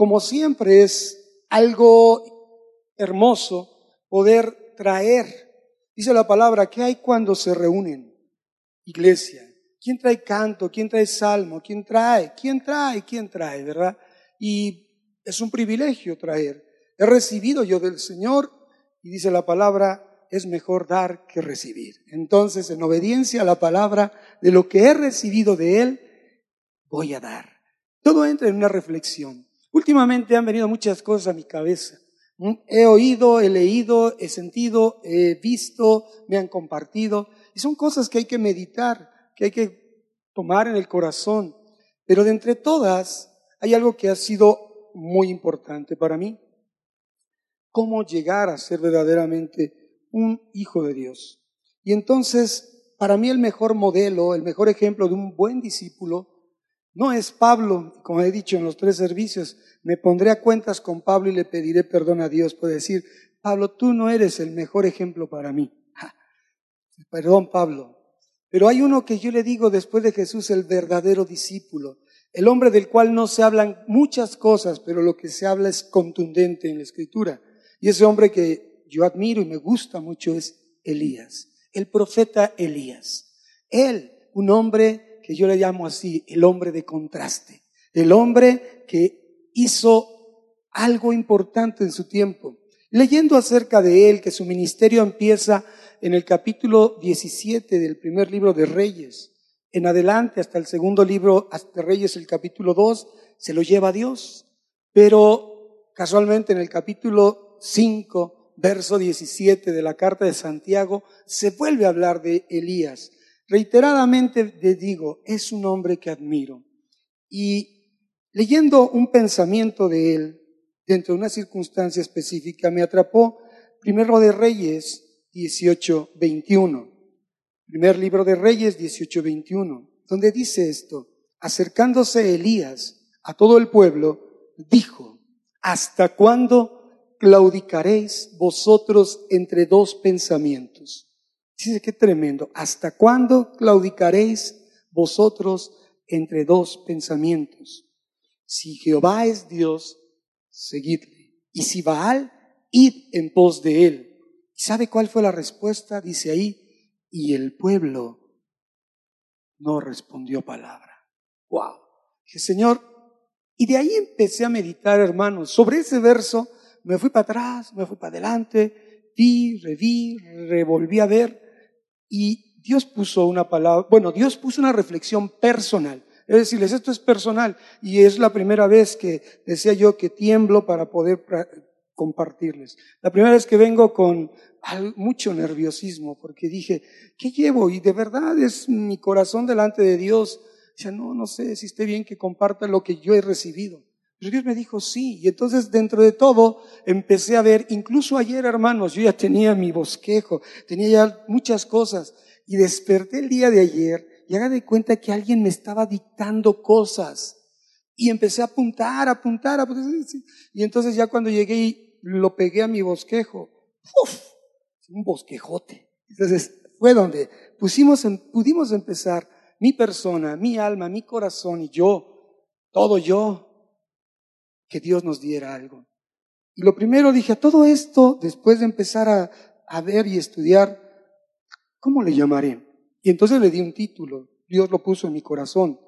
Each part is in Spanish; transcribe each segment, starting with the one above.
como siempre es algo hermoso poder traer, dice la palabra, ¿qué hay cuando se reúnen? Iglesia. ¿Quién trae canto? ¿Quién trae salmo? ¿Quién trae? ¿Quién trae? ¿Quién trae? ¿Verdad? Y es un privilegio traer. He recibido yo del Señor y dice la palabra, es mejor dar que recibir. Entonces, en obediencia a la palabra de lo que he recibido de Él, voy a dar. Todo entra en una reflexión. Últimamente han venido muchas cosas a mi cabeza. ¿Mm? He oído, he leído, he sentido, he visto, me han compartido. Y son cosas que hay que meditar, que hay que tomar en el corazón. Pero de entre todas, hay algo que ha sido muy importante para mí. Cómo llegar a ser verdaderamente un hijo de Dios. Y entonces, para mí el mejor modelo, el mejor ejemplo de un buen discípulo, no es Pablo, como he dicho en los tres servicios, me pondré a cuentas con Pablo y le pediré perdón a Dios. Puede decir, Pablo, tú no eres el mejor ejemplo para mí. Perdón, Pablo. Pero hay uno que yo le digo después de Jesús, el verdadero discípulo, el hombre del cual no se hablan muchas cosas, pero lo que se habla es contundente en la escritura. Y ese hombre que yo admiro y me gusta mucho es Elías, el profeta Elías. Él, un hombre que yo le llamo así, el hombre de contraste, el hombre que hizo algo importante en su tiempo. Leyendo acerca de él, que su ministerio empieza en el capítulo 17 del primer libro de Reyes, en adelante hasta el segundo libro de Reyes, el capítulo 2, se lo lleva a Dios. Pero casualmente en el capítulo 5 verso 17 de la carta de Santiago, se vuelve a hablar de Elías. Reiteradamente le digo, es un hombre que admiro. Y leyendo un pensamiento de él, dentro de una circunstancia específica, me atrapó Primero de Reyes 18, 21. Primer libro de Reyes 18, 21, donde dice esto, acercándose Elías a todo el pueblo, dijo, ¿hasta cuándo claudicaréis vosotros entre dos pensamientos. Dice qué tremendo. ¿Hasta cuándo claudicaréis vosotros entre dos pensamientos? Si Jehová es Dios, seguidle. Y si Baal, id en pos de él. ¿Sabe cuál fue la respuesta? Dice ahí, y el pueblo no respondió palabra. Wow. Dije, Señor, y de ahí empecé a meditar, hermanos, sobre ese verso me fui para atrás, me fui para adelante, vi, reví, revolví a ver y Dios puso una palabra, bueno, Dios puso una reflexión personal. Es decirles, esto es personal y es la primera vez que decía yo que tiemblo para poder compartirles. La primera vez que vengo con mucho nerviosismo porque dije, ¿qué llevo? Y de verdad es mi corazón delante de Dios. Dice, no, no sé si esté bien que comparta lo que yo he recibido. Pero Dios me dijo sí. Y entonces dentro de todo empecé a ver, incluso ayer hermanos, yo ya tenía mi bosquejo, tenía ya muchas cosas. Y desperté el día de ayer y haga de cuenta que alguien me estaba dictando cosas. Y empecé a apuntar, a apuntar, a apuntar. Y entonces ya cuando llegué y lo pegué a mi bosquejo, ¡uf! Un bosquejote. Entonces fue donde pusimos, pudimos empezar mi persona, mi alma, mi corazón y yo, todo yo, que Dios nos diera algo. Y lo primero dije, a todo esto, después de empezar a, a ver y estudiar, ¿cómo le llamaré? Y entonces le di un título, Dios lo puso en mi corazón.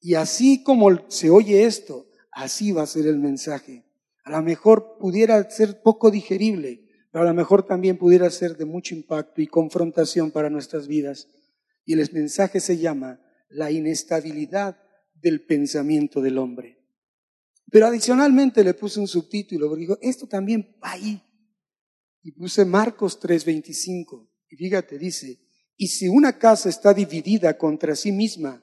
Y así como se oye esto, así va a ser el mensaje. A lo mejor pudiera ser poco digerible, pero a lo mejor también pudiera ser de mucho impacto y confrontación para nuestras vidas. Y el mensaje se llama la inestabilidad del pensamiento del hombre. Pero adicionalmente le puse un subtítulo, porque digo, esto también va ahí. Y puse Marcos 3:25. Y fíjate, dice, y si una casa está dividida contra sí misma,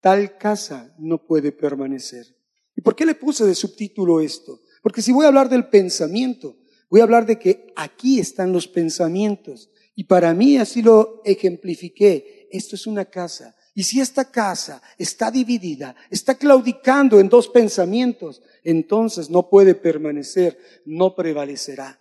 tal casa no puede permanecer. ¿Y por qué le puse de subtítulo esto? Porque si voy a hablar del pensamiento, voy a hablar de que aquí están los pensamientos. Y para mí así lo ejemplifiqué. Esto es una casa y si esta casa está dividida, está claudicando en dos pensamientos, entonces no puede permanecer, no prevalecerá.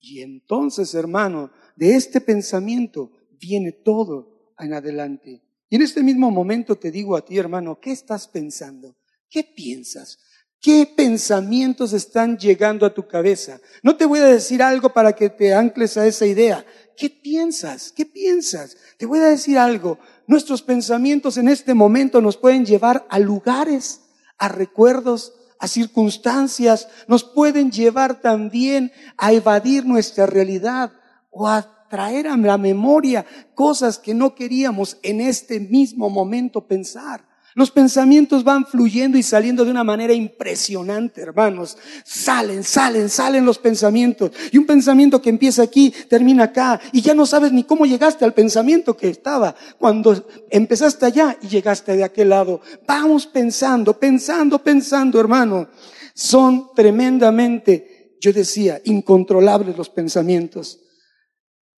Y entonces, hermano, de este pensamiento viene todo en adelante. Y en este mismo momento te digo a ti, hermano, ¿qué estás pensando? ¿Qué piensas? ¿Qué pensamientos están llegando a tu cabeza? No te voy a decir algo para que te ancles a esa idea. ¿Qué piensas? ¿Qué piensas? Te voy a decir algo. Nuestros pensamientos en este momento nos pueden llevar a lugares, a recuerdos, a circunstancias, nos pueden llevar también a evadir nuestra realidad o a traer a la memoria cosas que no queríamos en este mismo momento pensar. Los pensamientos van fluyendo y saliendo de una manera impresionante, hermanos. Salen, salen, salen los pensamientos. Y un pensamiento que empieza aquí, termina acá. Y ya no sabes ni cómo llegaste al pensamiento que estaba cuando empezaste allá y llegaste de aquel lado. Vamos pensando, pensando, pensando, hermano. Son tremendamente, yo decía, incontrolables los pensamientos.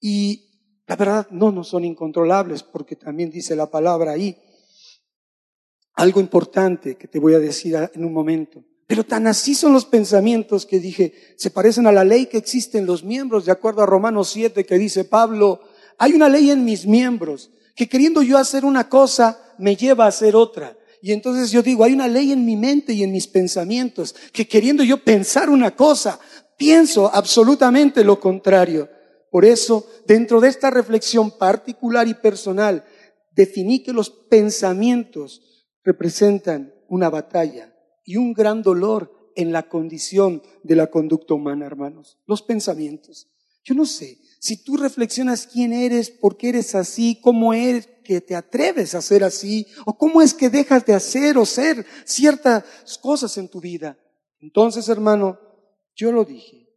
Y la verdad no, no son incontrolables porque también dice la palabra ahí algo importante que te voy a decir en un momento. Pero tan así son los pensamientos que dije, se parecen a la ley que existe en los miembros, de acuerdo a Romanos 7 que dice Pablo, hay una ley en mis miembros que queriendo yo hacer una cosa me lleva a hacer otra. Y entonces yo digo, hay una ley en mi mente y en mis pensamientos que queriendo yo pensar una cosa, pienso absolutamente lo contrario. Por eso, dentro de esta reflexión particular y personal, definí que los pensamientos representan una batalla y un gran dolor en la condición de la conducta humana, hermanos. Los pensamientos. Yo no sé, si tú reflexionas quién eres, por qué eres así, cómo es que te atreves a ser así, o cómo es que dejas de hacer o ser ciertas cosas en tu vida. Entonces, hermano, yo lo dije,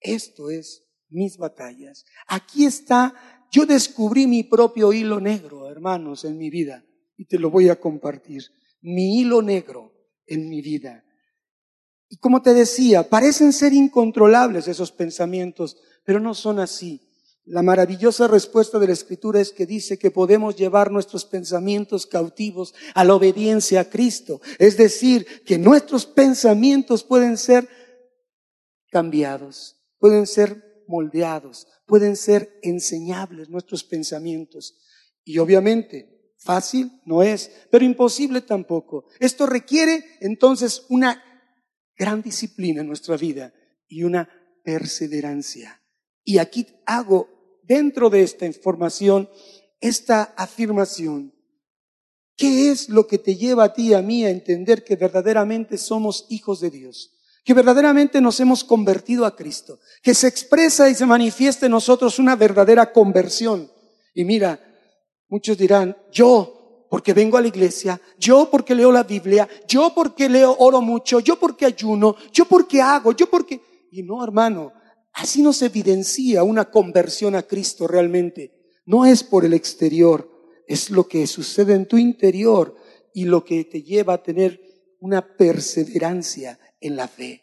esto es mis batallas. Aquí está, yo descubrí mi propio hilo negro, hermanos, en mi vida y te lo voy a compartir. Mi hilo negro en mi vida. Y como te decía, parecen ser incontrolables esos pensamientos, pero no son así. La maravillosa respuesta de la Escritura es que dice que podemos llevar nuestros pensamientos cautivos a la obediencia a Cristo. Es decir, que nuestros pensamientos pueden ser cambiados, pueden ser moldeados, pueden ser enseñables nuestros pensamientos. Y obviamente Fácil no es, pero imposible tampoco. Esto requiere entonces una gran disciplina en nuestra vida y una perseverancia. Y aquí hago dentro de esta información esta afirmación. ¿Qué es lo que te lleva a ti y a mí a entender que verdaderamente somos hijos de Dios? Que verdaderamente nos hemos convertido a Cristo. Que se expresa y se manifiesta en nosotros una verdadera conversión. Y mira, Muchos dirán, yo porque vengo a la iglesia, yo porque leo la Biblia, yo porque leo, oro mucho, yo porque ayuno, yo porque hago, yo porque... Y no, hermano, así no se evidencia una conversión a Cristo realmente. No es por el exterior, es lo que sucede en tu interior y lo que te lleva a tener una perseverancia en la fe.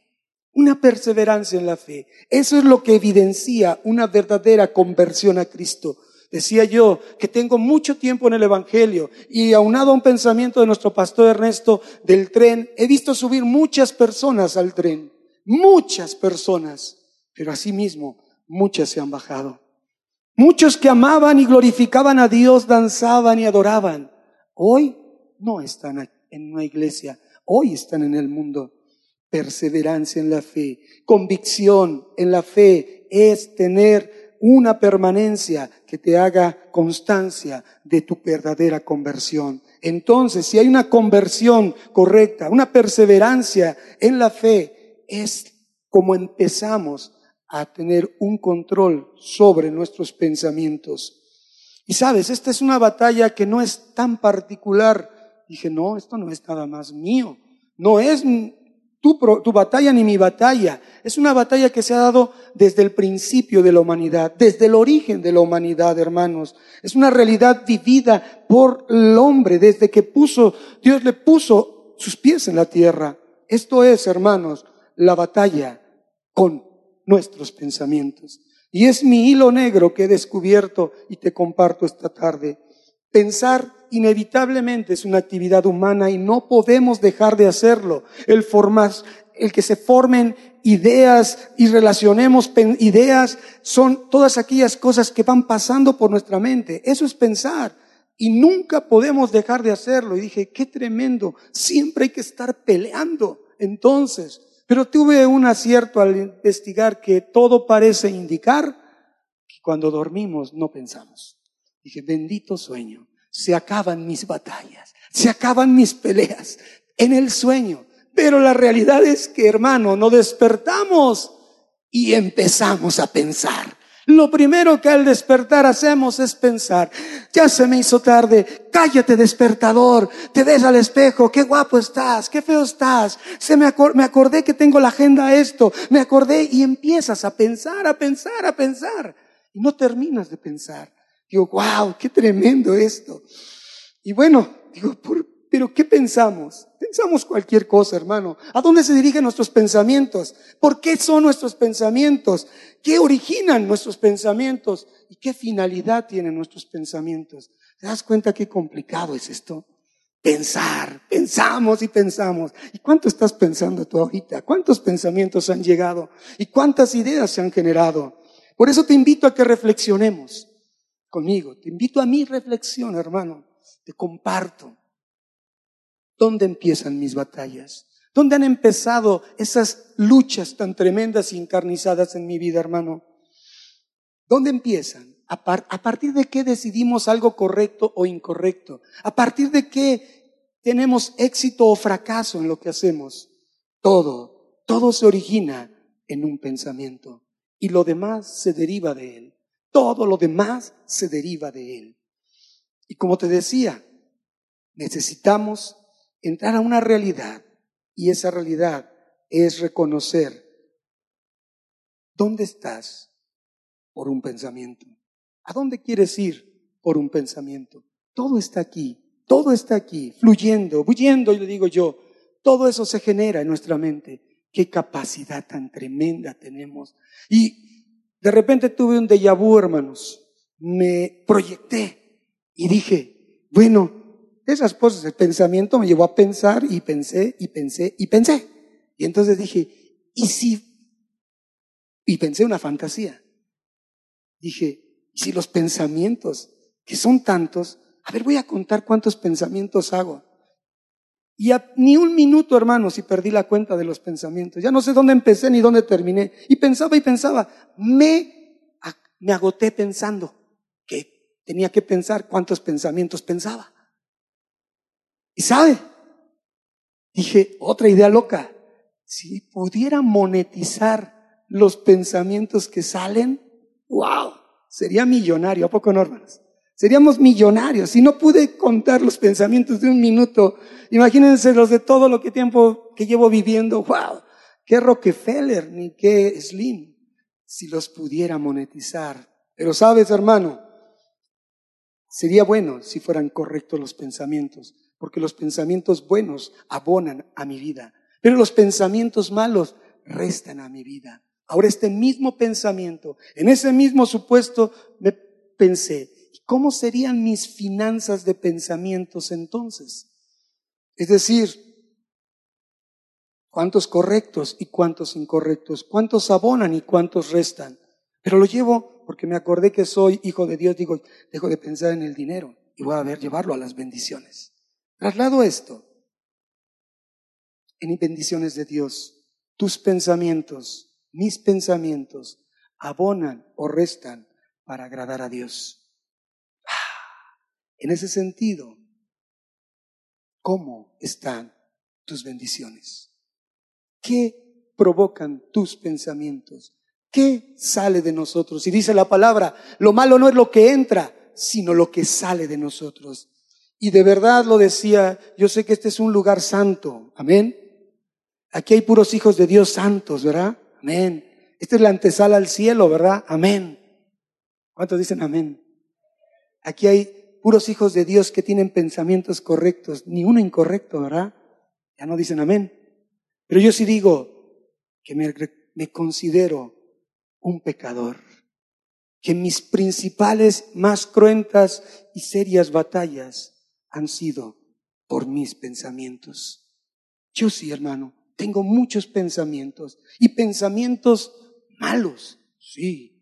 Una perseverancia en la fe. Eso es lo que evidencia una verdadera conversión a Cristo. Decía yo que tengo mucho tiempo en el Evangelio y aunado a un pensamiento de nuestro pastor Ernesto del tren, he visto subir muchas personas al tren, muchas personas, pero asimismo muchas se han bajado. Muchos que amaban y glorificaban a Dios, danzaban y adoraban. Hoy no están en una iglesia, hoy están en el mundo. Perseverancia en la fe, convicción en la fe es tener una permanencia que te haga constancia de tu verdadera conversión. Entonces, si hay una conversión correcta, una perseverancia en la fe, es como empezamos a tener un control sobre nuestros pensamientos. Y sabes, esta es una batalla que no es tan particular. Dije, no, esto no es nada más mío. No es tu, batalla ni mi batalla. Es una batalla que se ha dado desde el principio de la humanidad, desde el origen de la humanidad, hermanos. Es una realidad vivida por el hombre desde que puso, Dios le puso sus pies en la tierra. Esto es, hermanos, la batalla con nuestros pensamientos. Y es mi hilo negro que he descubierto y te comparto esta tarde. Pensar inevitablemente es una actividad humana y no podemos dejar de hacerlo. El formar, el que se formen ideas y relacionemos ideas son todas aquellas cosas que van pasando por nuestra mente. Eso es pensar. Y nunca podemos dejar de hacerlo. Y dije, qué tremendo. Siempre hay que estar peleando. entonces. Pero tuve un acierto al investigar que todo parece indicar que cuando dormimos no pensamos. Dije, bendito sueño, se acaban mis batallas, se acaban mis peleas en el sueño. Pero la realidad es que, hermano, no despertamos y empezamos a pensar. Lo primero que al despertar hacemos es pensar, ya se me hizo tarde, cállate despertador, te ves al espejo, qué guapo estás, qué feo estás, se me, me acordé que tengo la agenda esto, me acordé y empiezas a pensar, a pensar, a pensar y no terminas de pensar. Digo, wow, qué tremendo esto. Y bueno, digo, pero ¿qué pensamos? Pensamos cualquier cosa, hermano. ¿A dónde se dirigen nuestros pensamientos? ¿Por qué son nuestros pensamientos? ¿Qué originan nuestros pensamientos? ¿Y qué finalidad tienen nuestros pensamientos? ¿Te das cuenta qué complicado es esto? Pensar, pensamos y pensamos. ¿Y cuánto estás pensando tú ahorita? ¿Cuántos pensamientos han llegado? ¿Y cuántas ideas se han generado? Por eso te invito a que reflexionemos conmigo. Te invito a mi reflexión, hermano. Te comparto. ¿Dónde empiezan mis batallas? ¿Dónde han empezado esas luchas tan tremendas y encarnizadas en mi vida, hermano? ¿Dónde empiezan? ¿A, partir de qué decidimos algo correcto o incorrecto? ¿A partir de qué tenemos éxito o fracaso en lo que hacemos? Todo, todo se origina en un pensamiento y lo demás se deriva de él. Todo lo demás se deriva de él. Y como te decía, necesitamos entrar a una realidad y esa realidad es reconocer dónde estás por un pensamiento. ¿A dónde quieres ir por un pensamiento? Todo está aquí, todo está aquí, fluyendo, huyendo, le digo yo, todo eso se genera en nuestra mente. Qué capacidad tan tremenda tenemos. Y de repente tuve un déjà vu, hermanos. Me proyecté y dije, bueno, esas cosas, el pensamiento me llevó a pensar y pensé y pensé y pensé. Y entonces dije, ¿y si? Y pensé una fantasía. Dije, ¿y si los pensamientos, que son tantos, a ver, voy a contar cuántos pensamientos hago? Y ni un minuto, hermanos, y perdí la cuenta de los pensamientos. Ya no sé dónde empecé ni dónde terminé. Y pensaba y pensaba. Me, me agoté pensando que tenía que pensar cuántos pensamientos pensaba. Y sabe, dije, otra idea loca, si pudiera monetizar los pensamientos que salen, wow, sería millonario, ¿a poco no, hermanos? Seríamos millonarios. Si no pude contar los pensamientos de un minuto, imagínense los de todo lo que tiempo que llevo viviendo, wow, qué Rockefeller ni qué Slim, si los pudiera monetizar. Pero sabes, hermano, sería bueno si fueran correctos los pensamientos porque los pensamientos buenos abonan a mi vida, pero los pensamientos malos restan a mi vida. Ahora este mismo pensamiento, en ese mismo supuesto, me pensé, ¿cómo serían mis finanzas de pensamientos entonces? Es decir, cuántos correctos y cuántos incorrectos, cuántos abonan y cuántos restan. Pero lo llevo porque me acordé que soy hijo de Dios, digo, dejo de pensar en el dinero y voy a ver llevarlo a las bendiciones. Traslado esto en bendiciones de Dios. Tus pensamientos, mis pensamientos, abonan o restan para agradar a Dios. En ese sentido, ¿cómo están tus bendiciones? ¿Qué provocan tus pensamientos? ¿Qué sale de nosotros? Y dice la palabra, lo malo no es lo que entra, sino lo que sale de nosotros. Y de verdad lo decía, yo sé que este es un lugar santo, amén. Aquí hay puros hijos de Dios santos, ¿verdad? Amén. Esta es la antesala al cielo, ¿verdad? Amén. ¿Cuántos dicen amén? Aquí hay puros hijos de Dios que tienen pensamientos correctos, ni uno incorrecto, ¿verdad? Ya no dicen amén. Pero yo sí digo que me, me considero un pecador, que mis principales, más cruentas y serias batallas han sido por mis pensamientos. Yo sí, hermano, tengo muchos pensamientos y pensamientos malos, sí.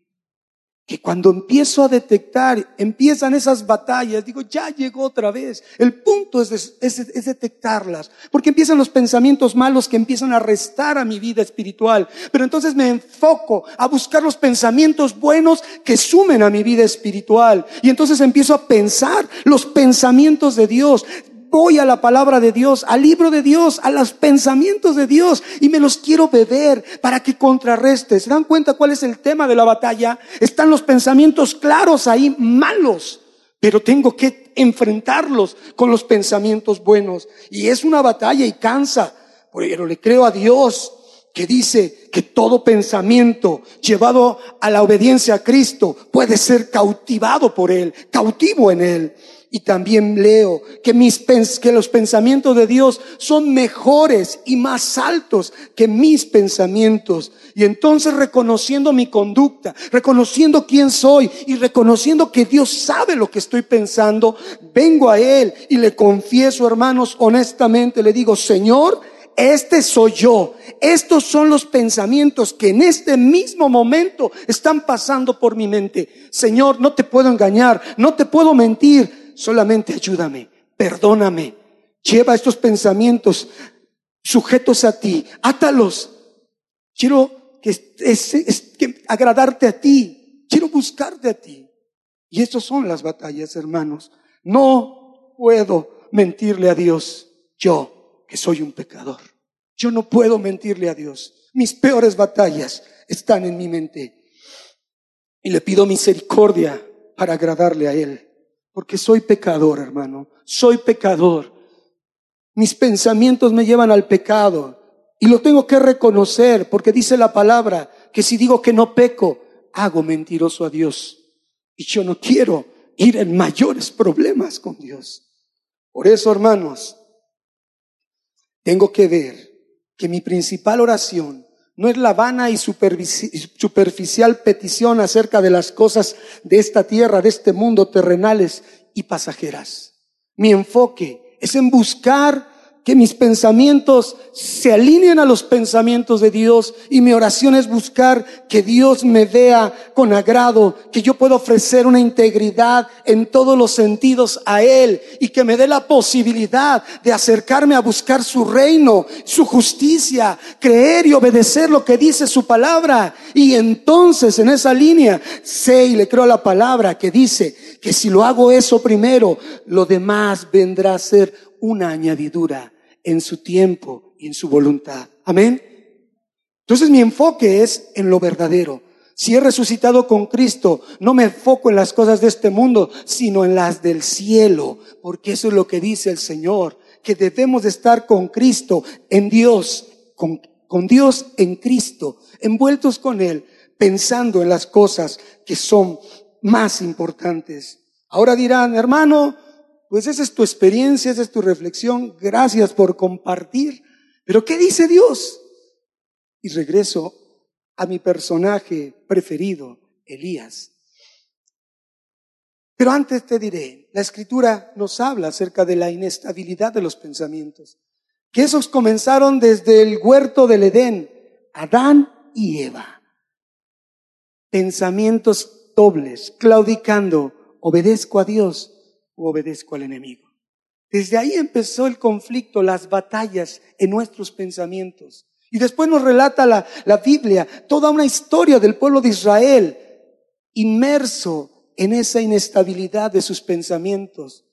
Que cuando empiezo a detectar, empiezan esas batallas, digo, ya llegó otra vez. El punto es, es, detectarlas, porque empiezan los pensamientos malos que empiezan a restar a mi vida espiritual. Pero entonces me enfoco a buscar los pensamientos buenos que sumen a mi vida espiritual. Y entonces empiezo a pensar los pensamientos de Dios voy a la palabra de Dios, al libro de Dios, a los pensamientos de Dios y me los quiero beber para que contrarreste. ¿Se dan cuenta cuál es el tema de la batalla? Están los pensamientos claros ahí, malos, pero tengo que enfrentarlos con los pensamientos buenos. Y es una batalla y cansa, pero le creo a Dios que dice que todo pensamiento llevado a la obediencia a Cristo puede ser cautivado por Él, cautivo en Él. Y también leo que, mis, que los pensamientos de Dios son mejores y más altos que mis pensamientos. Y entonces reconociendo mi conducta, reconociendo quién soy y reconociendo que Dios sabe lo que estoy pensando, vengo a Él y le confieso, hermanos, honestamente, le digo, Señor, este soy yo. Estos son los pensamientos que en este mismo momento están pasando por mi mente. Señor, no te puedo engañar, no te puedo mentir solamente ayúdame, perdóname, lleva estos pensamientos sujetos a ti, átalos. Quiero que, que agradarte a ti, quiero buscarte a ti. Y estas son las batallas, hermanos. No puedo mentirle a Dios, yo que soy un pecador. Yo no puedo mentirle a Dios. Mis peores batallas están en mi mente. Y le pido misericordia para agradarle a Él. Porque soy pecador, hermano. Soy pecador. Mis pensamientos me llevan al pecado. Y lo tengo que reconocer porque dice la palabra que si digo que no peco, hago mentiroso a Dios. Y yo no quiero ir en mayores problemas con Dios. Por eso, hermanos, tengo que ver que mi principal oración no es la vana y superficial petición acerca de las cosas de esta tierra, de este mundo, terrenales y pasajeras. Mi enfoque es en buscar que mis pensamientos se alineen a los pensamientos de Dios y mi oración es buscar que Dios me vea con agrado, que yo pueda ofrecer una integridad en todos los sentidos a Él y que me dé la posibilidad de acercarme a buscar su reino, su justicia, creer y obedecer lo que dice su palabra. Y entonces en esa línea sé y le creo a la palabra que dice que si lo hago eso primero, lo demás vendrá a ser una añadidura en su tiempo y en su voluntad. Amén. Entonces mi enfoque es en lo verdadero. Si he resucitado con Cristo, no me enfoco en las cosas de este mundo, sino en las del cielo, porque eso es lo que dice el Señor, que debemos de estar con Cristo, en Dios, con, con Dios en Cristo, envueltos con Él, pensando en las cosas que son más importantes. Ahora dirán, hermano, pues esa es tu experiencia, esa es tu reflexión. Gracias por compartir. Pero ¿qué dice Dios? Y regreso a mi personaje preferido, Elías. Pero antes te diré, la escritura nos habla acerca de la inestabilidad de los pensamientos, que esos comenzaron desde el huerto del Edén, Adán y Eva. Pensamientos dobles, claudicando, obedezco a Dios obedezco al enemigo. Desde ahí empezó el conflicto, las batallas en nuestros pensamientos. Y después nos relata la, la Biblia toda una historia del pueblo de Israel inmerso en esa inestabilidad de sus pensamientos.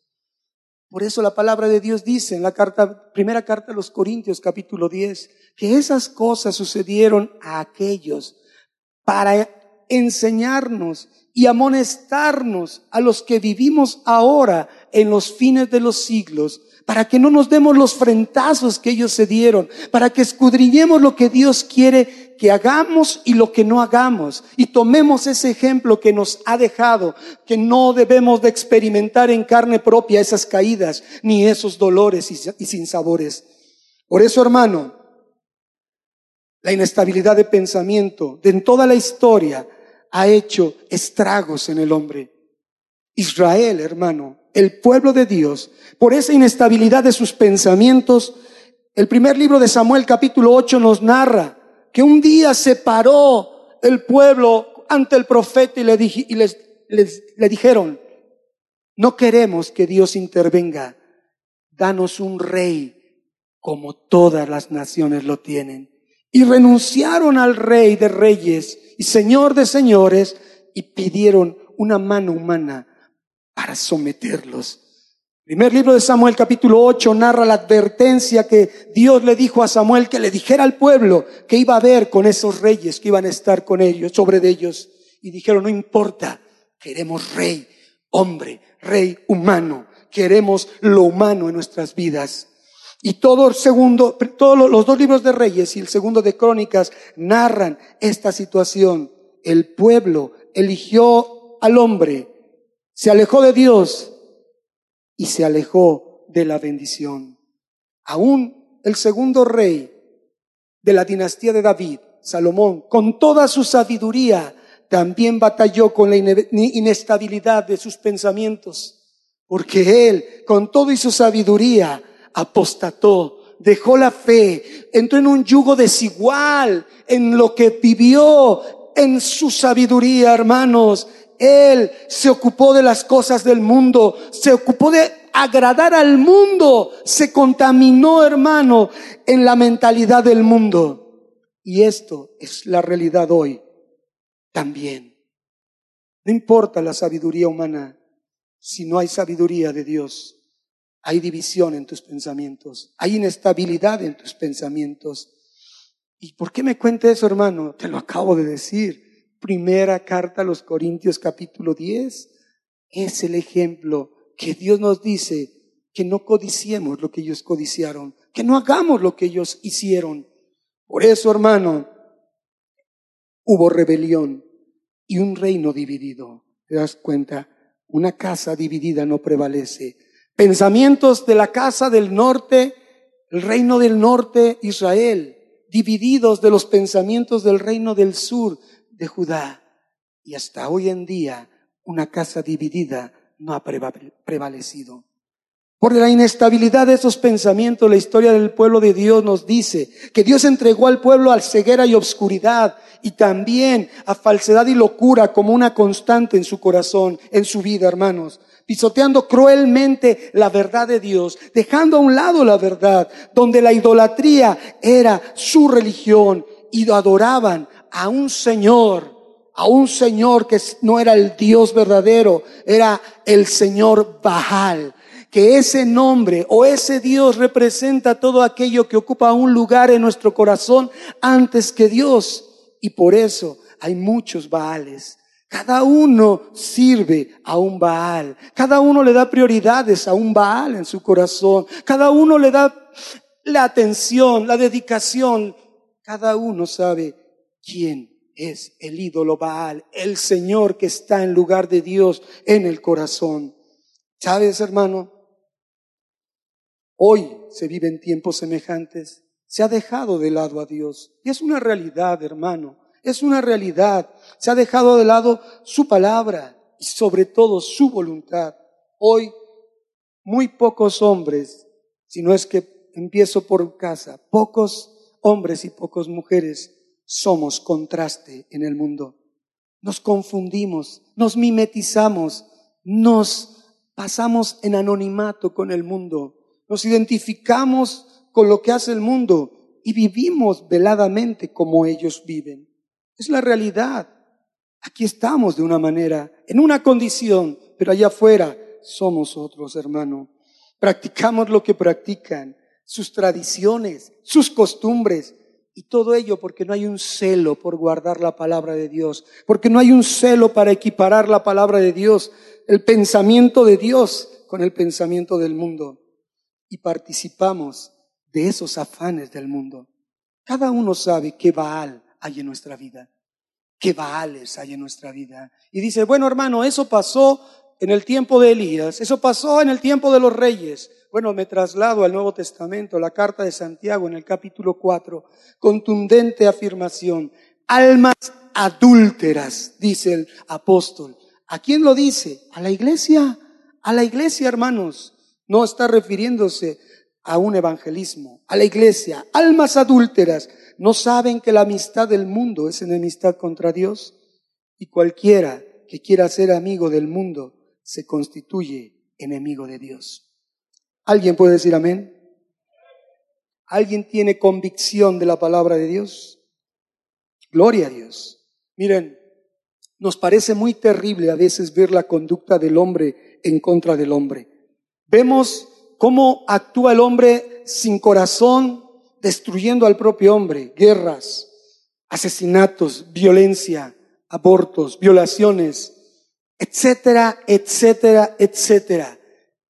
Por eso la palabra de Dios dice en la carta, primera carta de los Corintios capítulo 10, que esas cosas sucedieron a aquellos para enseñarnos y amonestarnos a los que vivimos ahora en los fines de los siglos, para que no nos demos los frentazos que ellos se dieron, para que escudriñemos lo que Dios quiere que hagamos y lo que no hagamos, y tomemos ese ejemplo que nos ha dejado, que no debemos de experimentar en carne propia esas caídas, ni esos dolores y, sin sabores. Por eso, hermano, la inestabilidad de pensamiento de en toda la historia ha hecho estragos en el hombre. Israel, hermano, el pueblo de Dios, por esa inestabilidad de sus pensamientos, el primer libro de Samuel capítulo 8 nos narra que un día se paró el pueblo ante el profeta y le, y les, le dijeron, no queremos que Dios intervenga, danos un rey como todas las naciones lo tienen. Y renunciaron al rey de reyes y señor de señores y pidieron una mano humana para someterlos. Primer libro de Samuel capítulo 8 narra la advertencia que Dios le dijo a Samuel que le dijera al pueblo que iba a ver con esos reyes que iban a estar con ellos, sobre ellos. Y dijeron, no importa, queremos rey, hombre, rey humano, queremos lo humano en nuestras vidas. Y todo segundo, todos los dos libros de Reyes y el segundo de Crónicas narran esta situación. El pueblo eligió al hombre, se alejó de Dios y se alejó de la bendición. Aún el segundo rey de la dinastía de David, Salomón, con toda su sabiduría, también batalló con la inestabilidad de sus pensamientos, porque él, con todo y su sabiduría, apostató, dejó la fe, entró en un yugo desigual en lo que vivió en su sabiduría, hermanos. Él se ocupó de las cosas del mundo, se ocupó de agradar al mundo, se contaminó, hermano, en la mentalidad del mundo. Y esto es la realidad hoy también. No importa la sabiduría humana, si no hay sabiduría de Dios, hay división en tus pensamientos, hay inestabilidad en tus pensamientos. ¿Y por qué me cuenta eso, hermano? Te lo acabo de decir. Primera carta a los Corintios capítulo 10 es el ejemplo que Dios nos dice que no codiciemos lo que ellos codiciaron, que no hagamos lo que ellos hicieron. Por eso, hermano, hubo rebelión y un reino dividido. ¿Te das cuenta? Una casa dividida no prevalece pensamientos de la casa del norte, el reino del norte, Israel, divididos de los pensamientos del reino del sur, de Judá. Y hasta hoy en día una casa dividida no ha prevalecido. Por la inestabilidad de esos pensamientos, la historia del pueblo de Dios nos dice que Dios entregó al pueblo a ceguera y obscuridad y también a falsedad y locura como una constante en su corazón, en su vida, hermanos pisoteando cruelmente la verdad de Dios, dejando a un lado la verdad, donde la idolatría era su religión y adoraban a un Señor, a un Señor que no era el Dios verdadero, era el Señor Baal que ese nombre o ese Dios representa todo aquello que ocupa un lugar en nuestro corazón antes que Dios. Y por eso hay muchos Baales. Cada uno sirve a un Baal. Cada uno le da prioridades a un Baal en su corazón. Cada uno le da la atención, la dedicación. Cada uno sabe quién es el ídolo Baal, el Señor que está en lugar de Dios en el corazón. ¿Sabes, hermano? Hoy se viven tiempos semejantes. Se ha dejado de lado a Dios. Y es una realidad, hermano. Es una realidad. Se ha dejado de lado su palabra y sobre todo su voluntad. Hoy muy pocos hombres, si no es que empiezo por casa, pocos hombres y pocas mujeres somos contraste en el mundo. Nos confundimos, nos mimetizamos, nos pasamos en anonimato con el mundo, nos identificamos con lo que hace el mundo y vivimos veladamente como ellos viven. Es la realidad. Aquí estamos de una manera, en una condición, pero allá afuera somos otros, hermano. Practicamos lo que practican, sus tradiciones, sus costumbres, y todo ello porque no hay un celo por guardar la palabra de Dios, porque no hay un celo para equiparar la palabra de Dios, el pensamiento de Dios con el pensamiento del mundo. Y participamos de esos afanes del mundo. Cada uno sabe que Baal hay en nuestra vida? ¿Qué Baales hay en nuestra vida? Y dice, bueno hermano, eso pasó en el tiempo de Elías, eso pasó en el tiempo de los reyes. Bueno, me traslado al Nuevo Testamento, la carta de Santiago en el capítulo 4, contundente afirmación, almas adúlteras, dice el apóstol. ¿A quién lo dice? A la iglesia, a la iglesia, hermanos. No está refiriéndose a un evangelismo, a la iglesia, almas adúlteras, ¿No saben que la amistad del mundo es enemistad contra Dios? Y cualquiera que quiera ser amigo del mundo se constituye enemigo de Dios. ¿Alguien puede decir amén? ¿Alguien tiene convicción de la palabra de Dios? Gloria a Dios. Miren, nos parece muy terrible a veces ver la conducta del hombre en contra del hombre. Vemos cómo actúa el hombre sin corazón, destruyendo al propio hombre, guerras, asesinatos, violencia, abortos, violaciones, etcétera, etcétera, etcétera.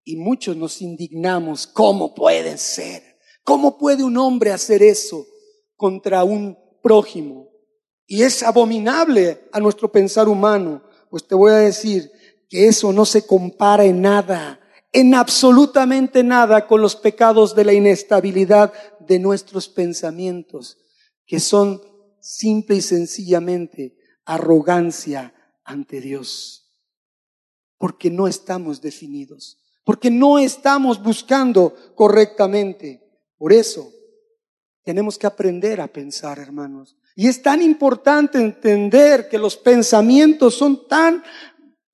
Y muchos nos indignamos, ¿cómo puede ser? ¿Cómo puede un hombre hacer eso contra un prójimo? Y es abominable a nuestro pensar humano. Pues te voy a decir que eso no se compara en nada, en absolutamente nada con los pecados de la inestabilidad de nuestros pensamientos, que son simple y sencillamente arrogancia ante Dios porque no estamos definidos, porque no estamos buscando correctamente. Por eso tenemos que aprender a pensar, hermanos. Y es tan importante entender que los pensamientos son tan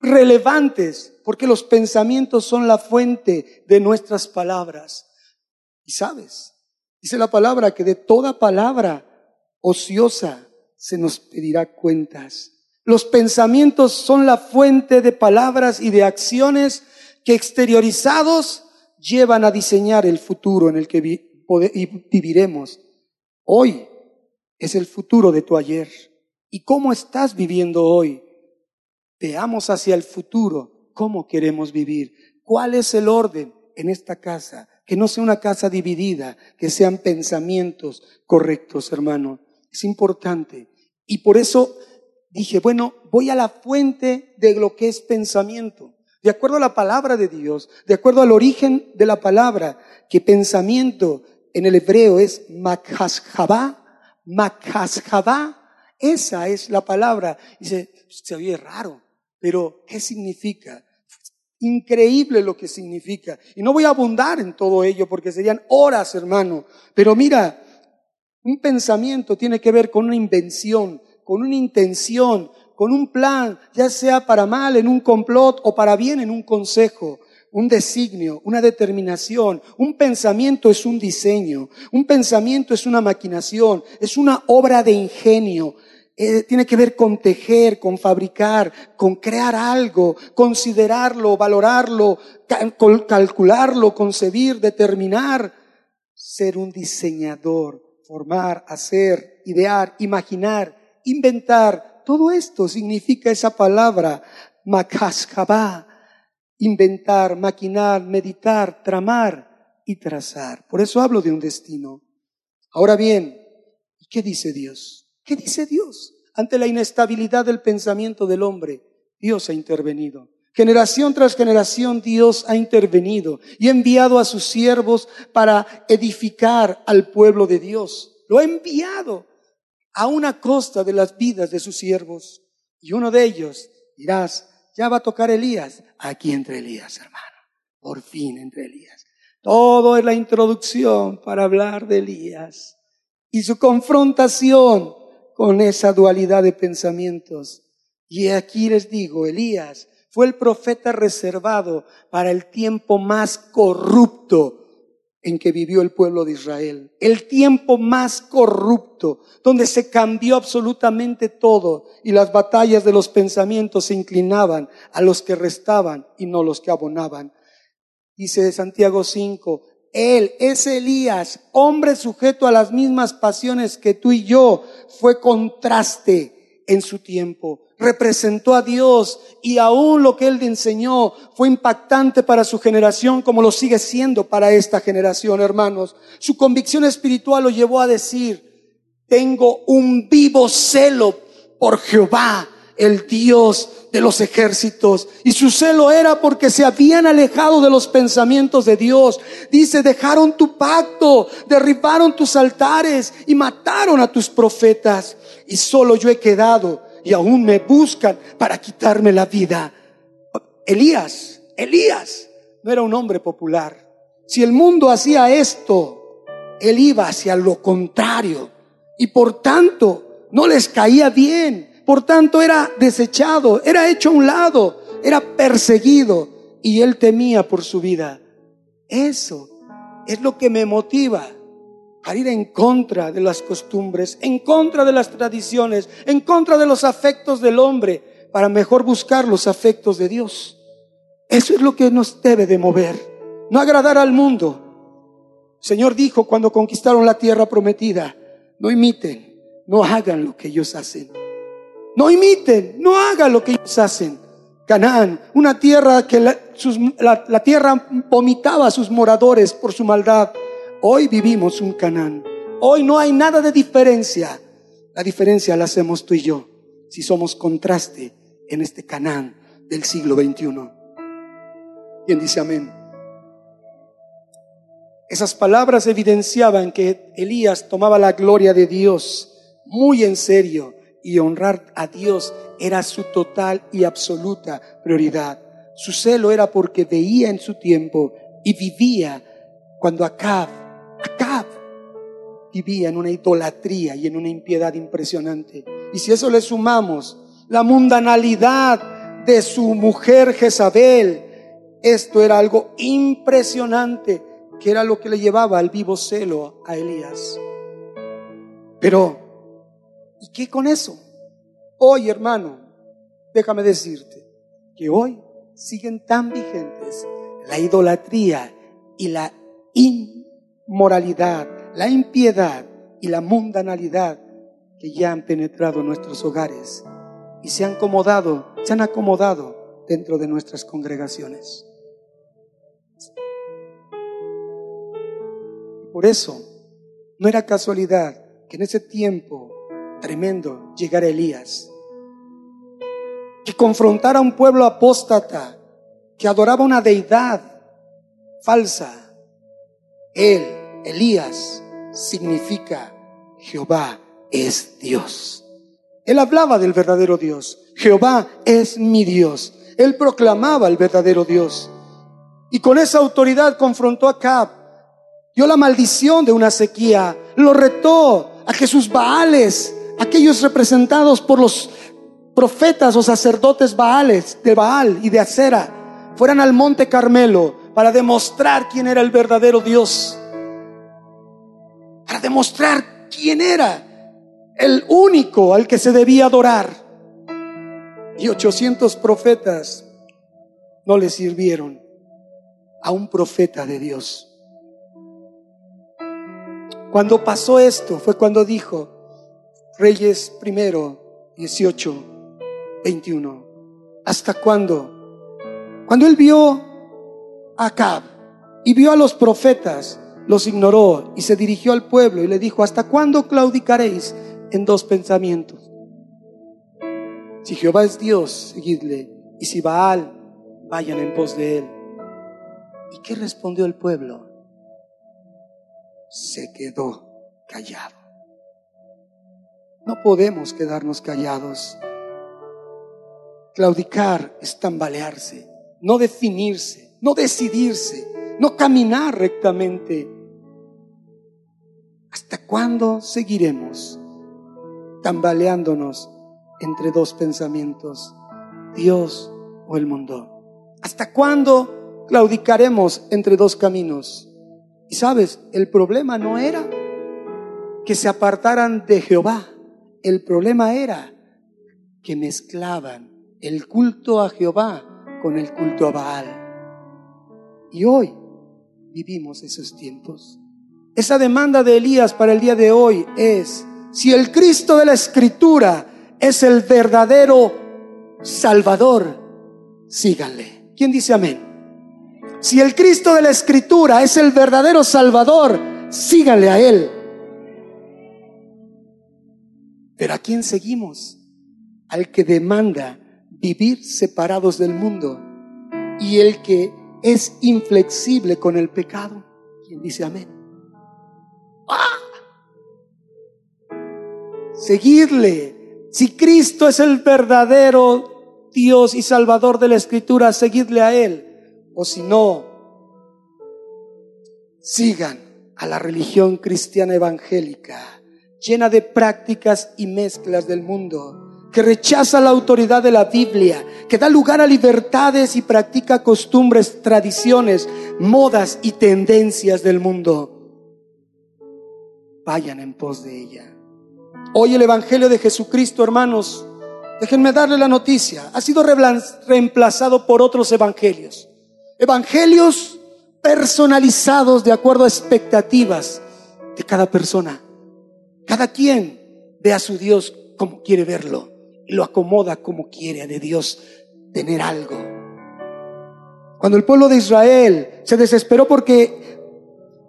relevantes, porque los pensamientos son la fuente de nuestras palabras. Y sabes, dice la palabra que de toda palabra ociosa se nos pedirá cuentas. Los pensamientos son la fuente de palabras y de acciones que exteriorizados llevan a diseñar el futuro en el que viviremos. Hoy es el futuro de tu ayer. ¿Y cómo estás viviendo hoy? Veamos hacia el futuro cómo queremos vivir. ¿Cuál es el orden en esta casa? Que no sea una casa dividida, que sean pensamientos correctos, hermano. Es importante. Y por eso dije, bueno, voy a la fuente de lo que es pensamiento. De acuerdo a la palabra de Dios, de acuerdo al origen de la palabra, que pensamiento en el hebreo es makhashaba, makhashaba, esa es la palabra. Dice, se oye raro, pero ¿qué significa? Increíble lo que significa. Y no voy a abundar en todo ello porque serían horas, hermano. Pero mira, un pensamiento tiene que ver con una invención, con una intención, con un plan, ya sea para mal en un complot o para bien en un consejo, un designio, una determinación. Un pensamiento es un diseño, un pensamiento es una maquinación, es una obra de ingenio. Eh, tiene que ver con tejer, con fabricar, con crear algo, considerarlo, valorarlo, calcularlo, concebir, determinar, ser un diseñador, formar, hacer, idear, imaginar inventar. Todo esto significa esa palabra, makaskaba, inventar, maquinar, meditar, tramar y trazar. Por eso hablo de un destino. Ahora bien, ¿qué dice Dios? ¿Qué dice Dios? Ante la inestabilidad del pensamiento del hombre, Dios ha intervenido. Generación tras generación Dios ha intervenido y enviado a sus siervos para edificar al pueblo de Dios. Lo ha enviado a una costa de las vidas de sus siervos. Y uno de ellos dirás, ya va a tocar Elías. Aquí entre Elías, hermano. Por fin entre Elías. Todo es la introducción para hablar de Elías y su confrontación con esa dualidad de pensamientos. Y aquí les digo, Elías fue el profeta reservado para el tiempo más corrupto en que vivió el pueblo de Israel. El tiempo más corrupto, donde se cambió absolutamente todo y las batallas de los pensamientos se inclinaban a los que restaban y no los que abonaban. Dice Santiago 5, él, es Elías, hombre sujeto a las mismas pasiones que tú y yo, fue contraste en su tiempo representó a Dios y aún lo que él enseñó fue impactante para su generación como lo sigue siendo para esta generación, hermanos. Su convicción espiritual lo llevó a decir, tengo un vivo celo por Jehová, el Dios de los ejércitos. Y su celo era porque se habían alejado de los pensamientos de Dios. Dice, dejaron tu pacto, derribaron tus altares y mataron a tus profetas. Y solo yo he quedado y aún me buscan para quitarme la vida. Elías, Elías no era un hombre popular. Si el mundo hacía esto, él iba hacia lo contrario y por tanto no les caía bien Por tanto, era desechado, era hecho a un lado, era perseguido y él temía por su vida. Eso es lo que me motiva a ir en contra de las costumbres, en contra de las tradiciones, en contra de los afectos del hombre, para mejor buscar los afectos de Dios. Eso es lo que nos debe de mover, no agradar al mundo. El Señor dijo cuando conquistaron la tierra prometida, no imiten, no hagan lo que ellos hacen. No imiten, no hagan lo que ellos hacen. Canaán, una tierra que la, tierra vomitaba a sus moradores por su maldad. Hoy vivimos un Canaán. Hoy no hay nada de diferencia. La diferencia la hacemos tú y yo, si somos contraste en este Canaán del siglo XXI. ¿Quién dice amén? Esas palabras evidenciaban que Elías tomaba la gloria de Dios muy en serio y honrar a Dios era su total y absoluta prioridad. Su celo era porque veía en su tiempo y vivía cuando Acab, vivía en una idolatría y en una impiedad impresionante. Y si eso le sumamos la mundanalidad de su mujer Jezabel, esto era algo impresionante, que era lo que le llevaba al vivo celo a Elías. Pero, ¿y qué con eso? Hoy, hermano, déjame decirte que hoy siguen tan vigentes la idolatría y la inmoralidad, la impiedad y la mundanalidad que ya han penetrado en nuestros hogares y se han acomodado, se han acomodado dentro de nuestras congregaciones. Por eso, no era casualidad que en ese tiempo tremendo llegar Elías, que confrontara a un pueblo apóstata que adoraba una deidad falsa. Él, Elías, significa Jehová es Dios. Él hablaba del verdadero Dios. Jehová es mi Dios. Él proclamaba el verdadero Dios. Y con esa autoridad confrontó a Cab. Dio la maldición de una sequía. Lo retó a que sus Baales aquellos representados por los profetas o sacerdotes Baales, de Baal y de Acera, fueran al monte Carmelo para demostrar quién era el verdadero Dios. Para demostrar quién era el único al que se debía adorar. Y 800 profetas no le sirvieron a un profeta de Dios. Cuando pasó esto fue cuando dijo, Reyes primero, 18, 21. ¿Hasta cuándo? Cuando él vio a Acab y vio a los profetas, los ignoró y se dirigió al pueblo y le dijo, ¿hasta cuándo claudicaréis en dos pensamientos? Si Jehová es Dios, seguidle, y si Baal, vayan en pos de él. ¿Y qué respondió el pueblo? Se quedó callado. No podemos quedarnos callados. Claudicar es tambalearse, no definirse, no decidirse, no caminar rectamente. ¿Hasta cuándo seguiremos tambaleándonos entre dos pensamientos, Dios o el mundo? ¿Hasta cuándo claudicaremos entre dos caminos? Y sabes, el problema no era que se apartaran de Jehová el problema era que mezclaban el culto a Jehová con el culto a Baal. Y hoy vivimos esos tiempos. Esa demanda de Elías para el día de hoy es, si el Cristo de la Escritura es el verdadero Salvador, síganle. ¿Quién dice amén? Si el Cristo de la Escritura es el verdadero Salvador, síganle a Él. Pero ¿a quién seguimos? Al que demanda vivir separados del mundo y el que es inflexible con el pecado. ¿Quién dice amén? ¡Ah! Seguirle. Si Cristo es el verdadero Dios y Salvador de la Escritura, seguidle a Él. O si no, sigan a la religión cristiana evangélica llena de prácticas y mezclas del mundo, que rechaza la autoridad de la Biblia, que da lugar a libertades y practica costumbres, tradiciones, modas y tendencias del mundo. Vayan en pos de ella. Hoy el Evangelio de Jesucristo, hermanos, déjenme darle la noticia, ha sido reemplazado por otros evangelios. Evangelios personalizados de acuerdo a expectativas de cada persona. Cada quien ve a su Dios como quiere verlo y lo acomoda como quiere de Dios tener algo. Cuando el pueblo de Israel se desesperó porque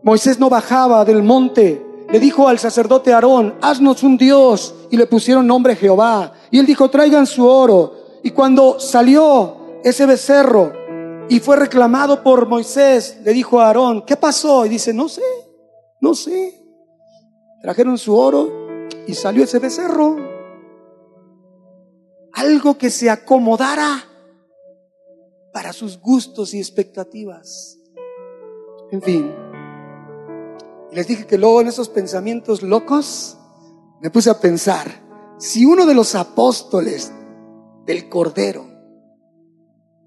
Moisés no bajaba del monte, le dijo al sacerdote Aarón, haznos un Dios, y le pusieron nombre Jehová. Y él dijo, traigan su oro. Y cuando salió ese becerro y fue reclamado por Moisés, le dijo a Aarón, ¿qué pasó? Y dice, no sé, no sé. Trajeron su oro y salió ese becerro. Algo que se acomodara para sus gustos y expectativas. En fin, les dije que luego en esos pensamientos locos me puse a pensar, si uno de los apóstoles del Cordero,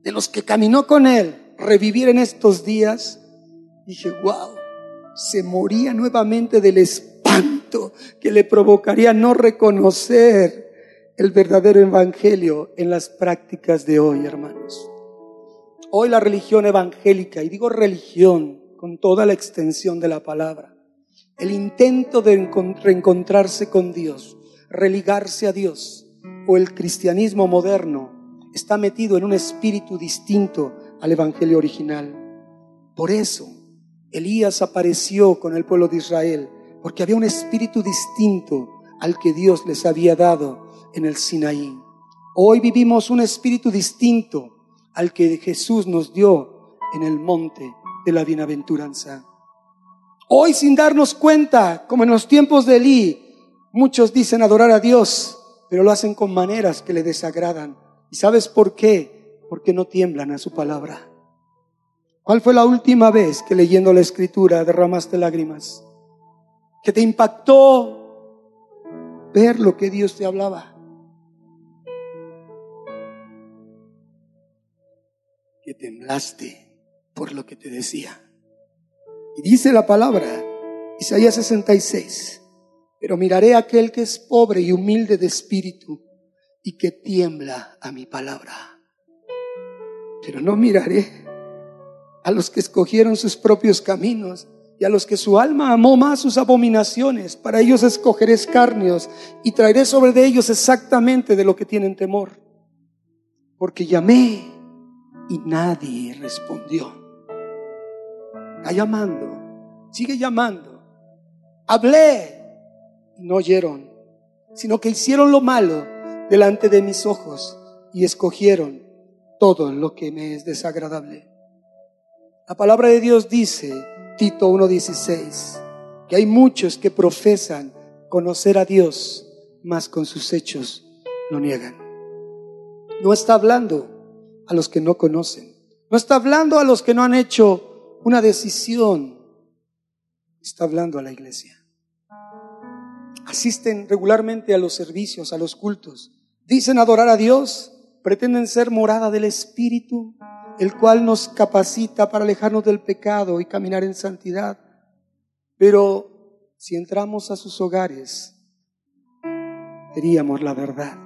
de los que caminó con él, reviviera en estos días, dije, wow, se moría nuevamente del que le provocaría no reconocer el verdadero evangelio en las prácticas de hoy, hermanos. Hoy la religión evangélica, y digo religión con toda la extensión de la palabra, el intento de reencontrarse con Dios, religarse a Dios, o el cristianismo moderno, está metido en un espíritu distinto al evangelio original. Por eso, Elías apareció con el pueblo de Israel, porque había un espíritu distinto al que Dios les había dado en el Sinaí. Hoy vivimos un espíritu distinto al que Jesús nos dio en el monte de la bienaventuranza. Hoy sin darnos cuenta, como en los tiempos de Elí, muchos dicen adorar a Dios, pero lo hacen con maneras que le desagradan. ¿Y sabes por qué? Porque no tiemblan a su palabra. ¿Cuál fue la última vez que leyendo la escritura derramaste lágrimas? Que te impactó ver lo que Dios te hablaba. Que temblaste por lo que te decía. Y dice la palabra, Isaías 66, pero miraré a aquel que es pobre y humilde de espíritu y que tiembla a mi palabra. Pero no miraré a los que escogieron sus propios caminos y a los que su alma amó más sus abominaciones. Para ellos escogeré escarnios y traeré sobre de ellos exactamente de lo que tienen temor. Porque llamé y nadie respondió. Está llamando, sigue llamando. Hablé y no oyeron, sino que hicieron lo malo delante de mis ojos y escogieron todo lo que me es desagradable. La palabra de Dios dice, Tito 1.16, que hay muchos que profesan conocer a Dios, mas con sus hechos lo niegan. No está hablando a los que no conocen, no está hablando a los que no han hecho una decisión, está hablando a la iglesia. Asisten regularmente a los servicios, a los cultos, dicen adorar a Dios, pretenden ser morada del Espíritu, el cual nos capacita para alejarnos del pecado y caminar en santidad. Pero si entramos a sus hogares, veríamos la verdad.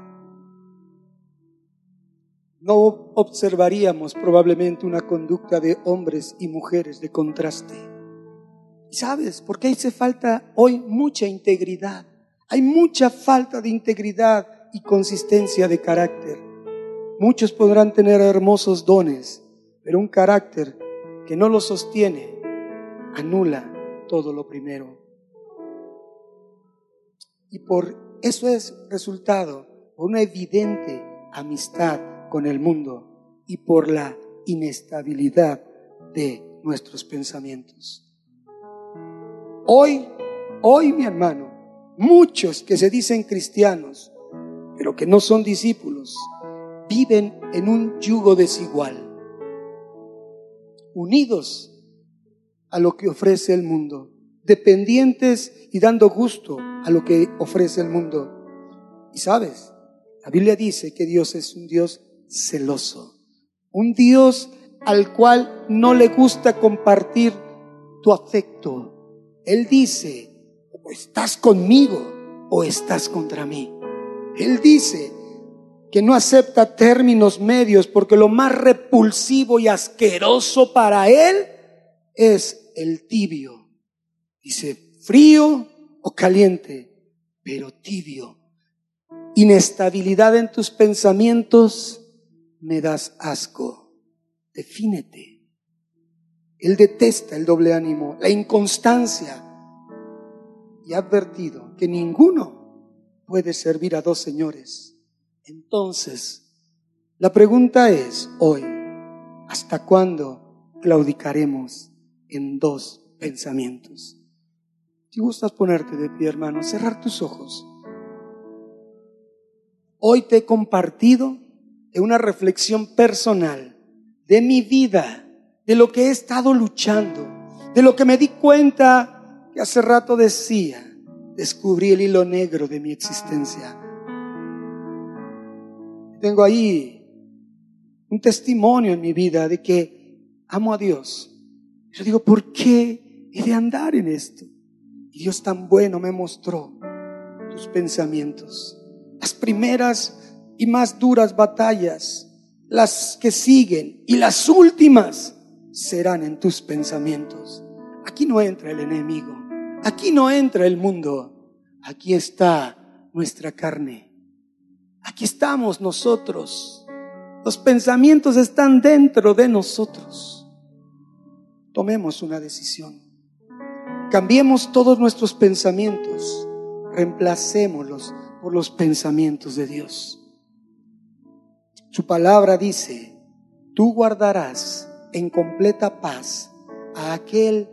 No observaríamos probablemente una conducta de hombres y mujeres de contraste. ¿Sabes por qué hace falta hoy mucha integridad? Hay mucha falta de integridad y consistencia de carácter. Muchos podrán tener hermosos dones, pero un carácter que no lo sostiene anula todo lo primero. Y por eso es resultado una evidente amistad con el mundo y por la inestabilidad de nuestros pensamientos. Hoy, hoy mi hermano, muchos que se dicen cristianos, pero que no son discípulos, viven en un yugo desigual unidos a lo que ofrece el mundo, dependientes y dando gusto a lo que ofrece el mundo. Y sabes, La Biblia dice que Dios es un Dios celoso, un Dios al cual no le gusta compartir tu afecto. Él dice, o estás conmigo o estás contra mí. Él dice que no acepta términos medios porque lo más repulsivo y asqueroso para Él es el tibio. Dice, frío o caliente, pero tibio inestabilidad en tus pensamientos, me das asco. Defínete. Él detesta el doble ánimo, la inconstancia. Y ha advertido que ninguno puede servir a dos señores. Entonces, la pregunta es hoy, ¿hasta cuándo claudicaremos en dos pensamientos? Si gustas ponerte de pie, hermano, cerrar tus ojos. Hoy te he compartido en una reflexión personal de mi vida, de lo que he estado luchando, de lo que me di cuenta que hace rato decía, descubrí el hilo negro de mi existencia. Tengo ahí un testimonio en mi vida de que amo a Dios. Yo digo, ¿por qué he de andar en esto? Y Dios tan bueno me mostró tus pensamientos las primeras y más duras batallas, las que siguen y las últimas serán en tus pensamientos. Aquí no entra el enemigo, aquí no entra el mundo, aquí está nuestra carne, aquí estamos nosotros. Los pensamientos están dentro de nosotros. Tomemos una decisión. Cambiemos todos nuestros pensamientos, reemplacémoslos por los pensamientos de Dios. Su palabra dice, tú guardarás en completa paz a aquel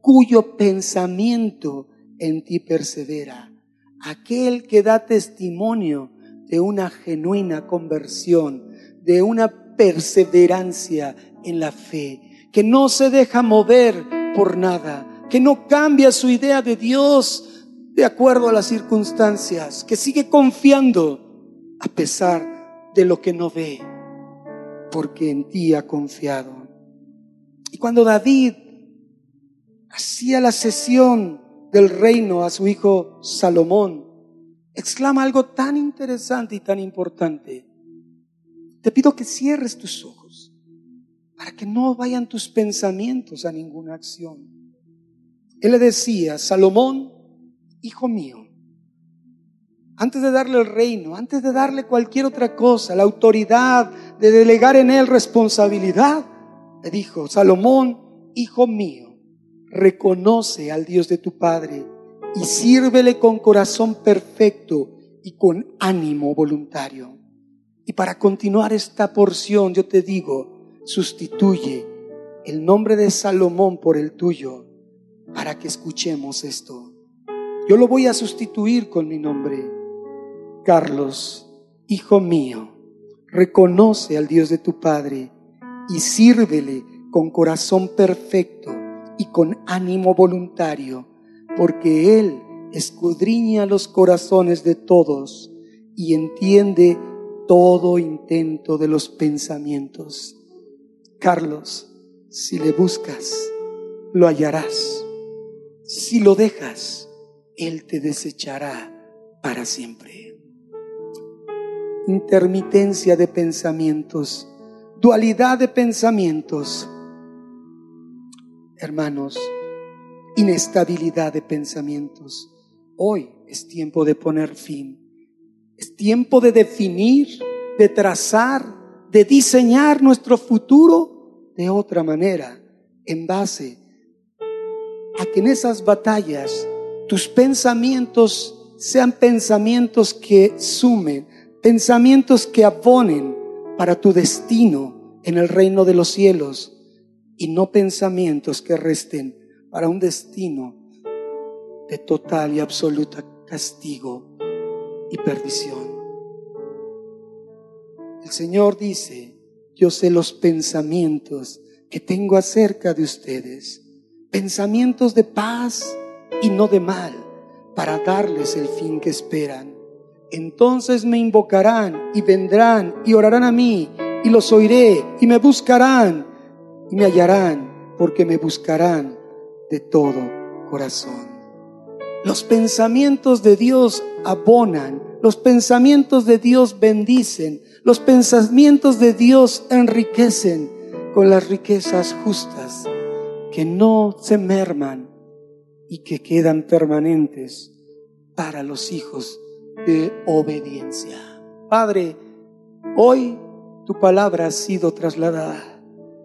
cuyo pensamiento en ti persevera, aquel que da testimonio de una genuina conversión, de una perseverancia en la fe, que no se deja mover por nada, que no cambia su idea de Dios de acuerdo a las circunstancias, que sigue confiando a pesar de lo que no ve, porque en ti ha confiado. Y cuando David hacía la sesión del reino a su hijo Salomón, exclama algo tan interesante y tan importante. Te pido que cierres tus ojos para que no vayan tus pensamientos a ninguna acción. Él le decía, Salomón, hijo mío, antes de darle el reino, antes de darle cualquier otra cosa, la autoridad de delegar en él responsabilidad, le dijo, Salomón, hijo mío, reconoce al Dios de tu Padre y sírvele con corazón perfecto y con ánimo voluntario. Y para continuar esta porción, yo te digo, sustituye el nombre de Salomón por el tuyo para que escuchemos esto. Yo lo voy a sustituir con mi nombre. Carlos, hijo mío, reconoce al Dios de tu Padre y sírvele con corazón perfecto y con ánimo voluntario, porque Él escudriña los corazones de todos y entiende todo intento de los pensamientos. Carlos, si le buscas, lo hallarás. Si lo dejas, él te desechará para siempre. Intermitencia de pensamientos, dualidad de pensamientos. Hermanos, inestabilidad de pensamientos. Hoy es tiempo de poner fin. Es tiempo de definir, de trazar, de diseñar nuestro futuro de otra manera, en base a que en esas batallas tus pensamientos sean pensamientos que sumen, pensamientos que abonen para tu destino en el reino de los cielos y no pensamientos que resten para un destino de total y absoluta castigo y perdición. El Señor dice, yo sé los pensamientos que tengo acerca de ustedes, pensamientos de paz y no de mal, para darles el fin que esperan. Entonces me invocarán y vendrán y orarán a mí y los oiré y me buscarán y me hallarán porque me buscarán de todo corazón. Los pensamientos de Dios abonan, los pensamientos de Dios bendicen, los pensamientos de Dios enriquecen con las riquezas justas que no se merman y que quedan permanentes para los hijos de obediencia. Padre, hoy tu palabra ha sido trasladada.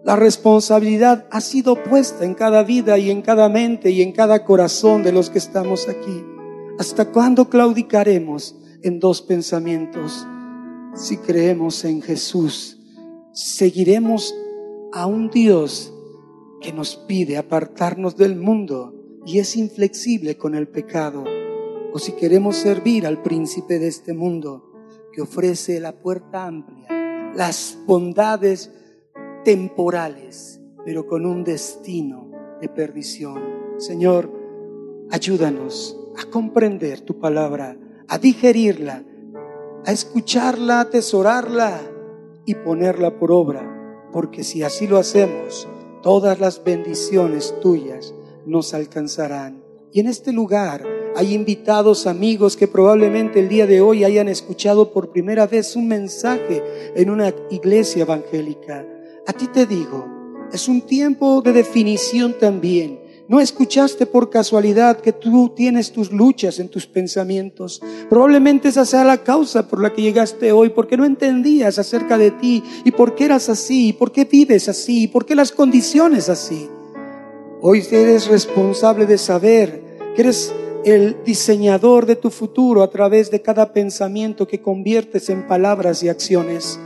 La responsabilidad ha sido puesta en cada vida y en cada mente y en cada corazón de los que estamos aquí. ¿Hasta cuándo claudicaremos en dos pensamientos? Si creemos en Jesús, seguiremos a un Dios que nos pide apartarnos del mundo y es inflexible con el pecado. O si queremos servir al príncipe de este mundo que ofrece la puerta amplia, las bondades temporales, pero con un destino de perdición. Señor, ayúdanos a comprender tu palabra, a digerirla, a escucharla, a atesorarla y ponerla por obra, porque si así lo hacemos, todas las bendiciones tuyas nos alcanzarán. Y en este lugar hay invitados amigos que probablemente el día de hoy hayan escuchado por primera vez un mensaje en una iglesia evangélica. A ti te digo, es un tiempo de definición también. No escuchaste por casualidad que tú tienes tus luchas en tus pensamientos. Probablemente esa sea la causa por la que llegaste hoy, porque no entendías acerca de ti y por qué eras así, y por qué vives así, y por qué las condiciones así. Hoy eres responsable de saber que eres el diseñador de tu futuro a través de cada pensamiento que conviertes en palabras y acciones.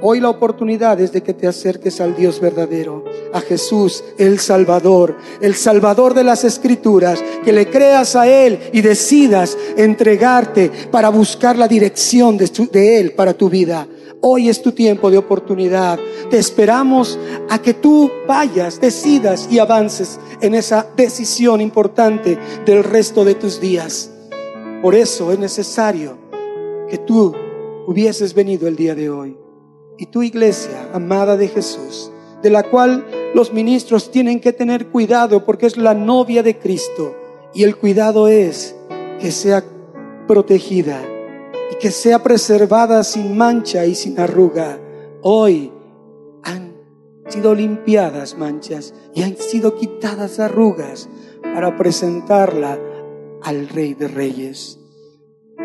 Hoy la oportunidad es de que te acerques al Dios verdadero, a Jesús, el Salvador, el Salvador de las Escrituras, que le creas a Él y decidas entregarte para buscar la dirección de, Él para tu vida. Hoy es tu tiempo de oportunidad. Te esperamos a que tú vayas, decidas y avances en esa decisión importante del resto de tus días. Por eso es necesario que tú hubieses venido el día de hoy y tu iglesia, amada de Jesús, de la cual los ministros tienen que tener cuidado porque es la novia de Cristo. Y el cuidado es que sea protegida y que sea preservada sin mancha y sin arruga. Hoy han sido limpiadas manchas y han sido quitadas arrugas para presentarla al Rey de Reyes.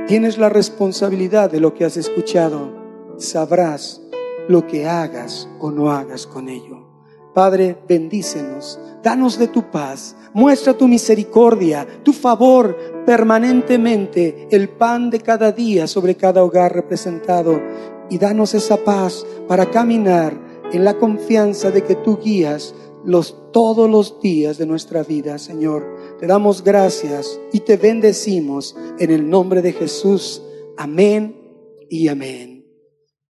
Tienes la responsabilidad de lo que has escuchado. Sabrás lo que hagas o no hagas con ello. Padre, bendícenos, danos de tu paz, muestra tu misericordia, tu favor permanentemente, el pan de cada día sobre cada hogar representado y danos esa paz para caminar en la confianza de que tú guías los todos los días de nuestra vida, Señor. Te damos gracias y te bendecimos en el nombre de Jesús. Amén y amén.